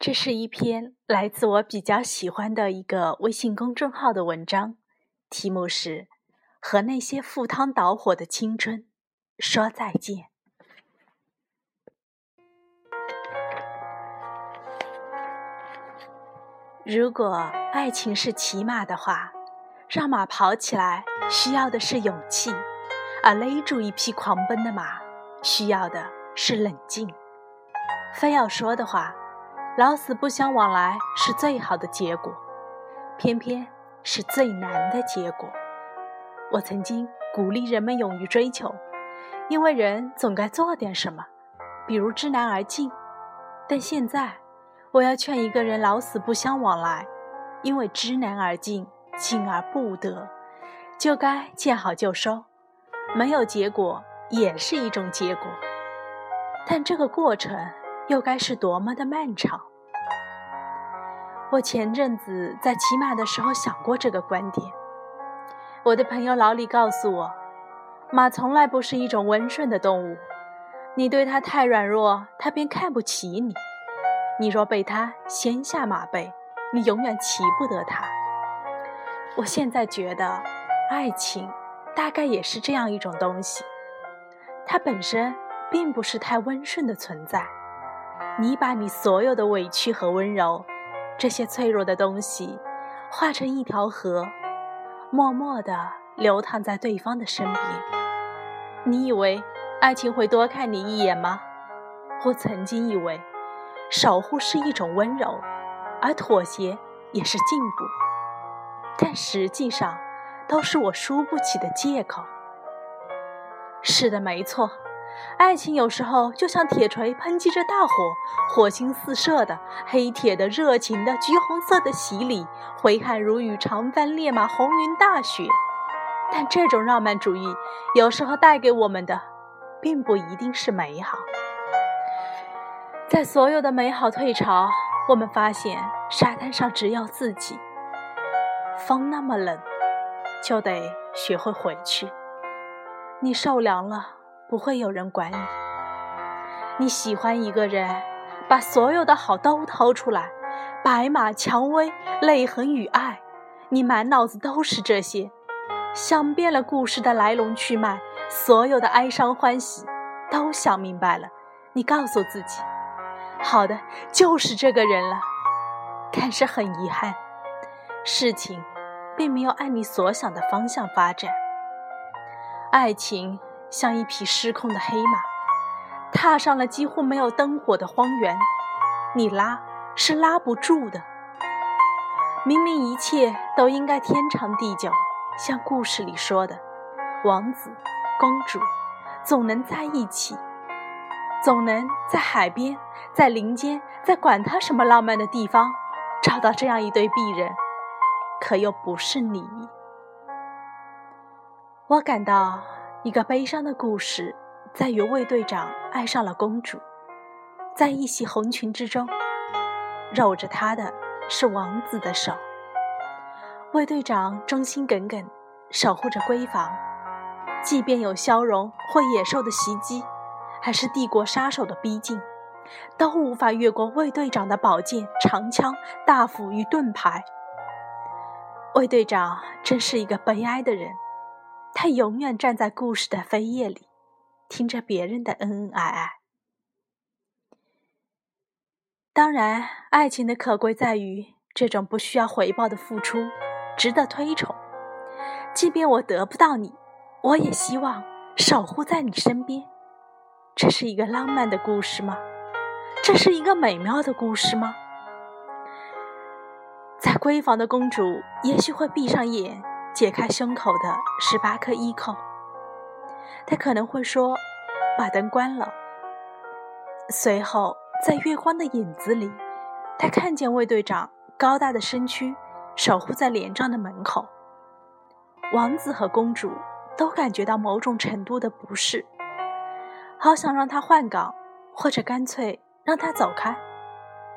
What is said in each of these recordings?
这是一篇来自我比较喜欢的一个微信公众号的文章，题目是《和那些赴汤蹈火的青春说再见》。如果爱情是骑马的话，让马跑起来需要的是勇气，而勒住一匹狂奔的马需要的是冷静。非要说的话。老死不相往来是最好的结果，偏偏是最难的结果。我曾经鼓励人们勇于追求，因为人总该做点什么，比如知难而进。但现在，我要劝一个人老死不相往来，因为知难而进，进而不得，就该见好就收。没有结果也是一种结果，但这个过程又该是多么的漫长。我前阵子在骑马的时候想过这个观点。我的朋友老李告诉我，马从来不是一种温顺的动物，你对它太软弱，它便看不起你；你若被它掀下马背，你永远骑不得它。我现在觉得，爱情大概也是这样一种东西，它本身并不是太温顺的存在，你把你所有的委屈和温柔。这些脆弱的东西，化成一条河，默默地流淌在对方的身边。你以为爱情会多看你一眼吗？我曾经以为，守护是一种温柔，而妥协也是进步。但实际上，都是我输不起的借口。是的，没错。爱情有时候就像铁锤喷击着大火，火星四射的黑铁的热情的橘红色的洗礼，挥汗如雨，长帆烈马，红云大雪。但这种浪漫主义有时候带给我们的，并不一定是美好。在所有的美好退潮，我们发现沙滩上只有自己。风那么冷，就得学会回去。你受凉了。不会有人管你。你喜欢一个人，把所有的好都掏出来，白马、蔷薇、泪痕与爱，你满脑子都是这些，想遍了故事的来龙去脉，所有的哀伤欢喜都想明白了。你告诉自己，好的，就是这个人了。但是很遗憾，事情并没有按你所想的方向发展，爱情。像一匹失控的黑马，踏上了几乎没有灯火的荒原，你拉是拉不住的。明明一切都应该天长地久，像故事里说的，王子、公主总能在一起，总能在海边、在林间、在管他什么浪漫的地方，找到这样一对璧人，可又不是你。我感到。一个悲伤的故事，在于卫队长爱上了公主，在一袭红裙之中，搂着她的是王子的手。卫队长忠心耿耿，守护着闺房，即便有消融或野兽的袭击，还是帝国杀手的逼近，都无法越过卫队长的宝剑、长枪、大斧与盾牌。卫队长真是一个悲哀的人。他永远站在故事的扉页里，听着别人的恩恩爱爱。当然，爱情的可贵在于这种不需要回报的付出，值得推崇。即便我得不到你，我也希望守护在你身边。这是一个浪漫的故事吗？这是一个美妙的故事吗？在闺房的公主也许会闭上眼。解开胸口的十八颗衣扣，他可能会说：“把灯关了。”随后，在月光的影子里，他看见卫队长高大的身躯守护在连帐的门口。王子和公主都感觉到某种程度的不适，好想让他换岗，或者干脆让他走开。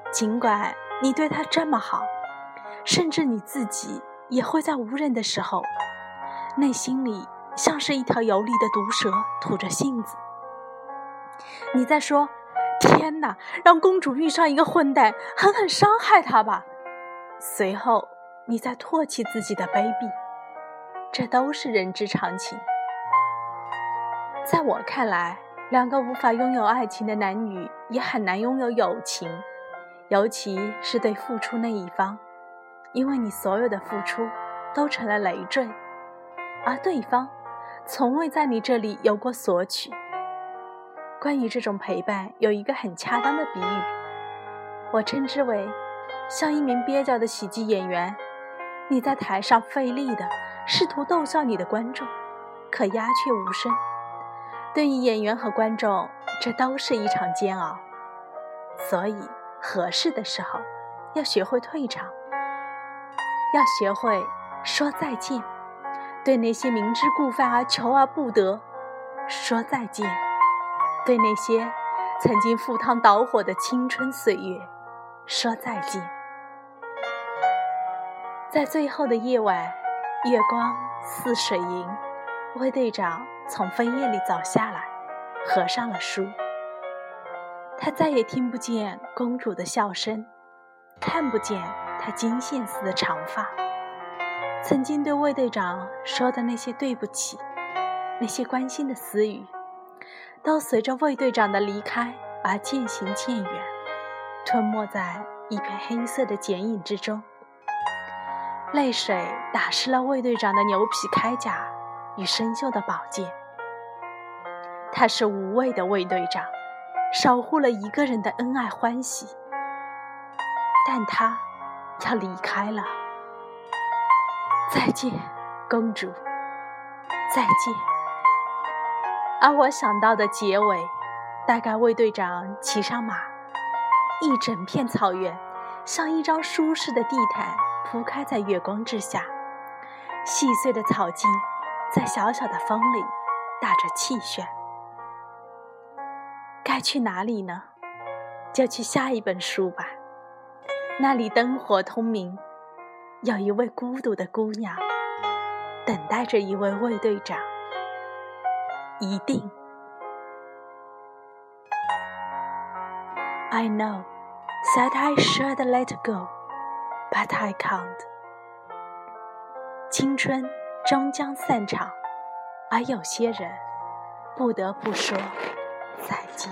尽管你对他这么好，甚至你自己。也会在无人的时候，内心里像是一条游离的毒蛇，吐着信子。你在说：“！天哪！让公主遇上一个混蛋，狠狠伤害她吧。随后，你在唾弃自己的卑鄙，这都是人之常情。在我看来，两个无法拥有爱情的男女也很难拥有友情，尤其是对付出那一方，因为你所有的付出都成了累赘，而对方从未在你这里有过索取。关于这种陪伴，有一个很恰当的比喻，我称之为。像一名蹩脚的喜剧演员，你在台上费力的试图逗笑你的观众，可鸦雀无声。对于演员和观众，这都是一场煎熬。所以，合适的时候要学会退场，要学会说再见。对那些明知故犯而求而不得，说再见；对那些曾经赴汤蹈火的青春岁月，说再见。在最后的夜晚，月光似水银，卫队长从枫叶里走下来，合上了书。他再也听不见公主的笑声，看不见他金线似的长发。曾经对卫队长说的那些对不起，那些关心的私语，都随着卫队长的离开而渐行渐远，吞没在一片黑色的剪影之中。泪水打湿了卫队长的牛皮铠甲与生锈的宝剑。他是无畏的卫队长，守护了一个人的恩爱欢喜。但他要离开了。再见，公主。再见。而我想到的结尾，大概卫队长骑上马，一整片草原像一张舒适的地毯。铺开在月光之下，细碎的草茎在小小的风里打着气旋。该去哪里呢？就去下一本书吧，那里灯火通明，有一位孤独的姑娘，等待着一位卫队长。一定。I know that I should let go. But I can't。青春终将散场，而有些人不得不说再见。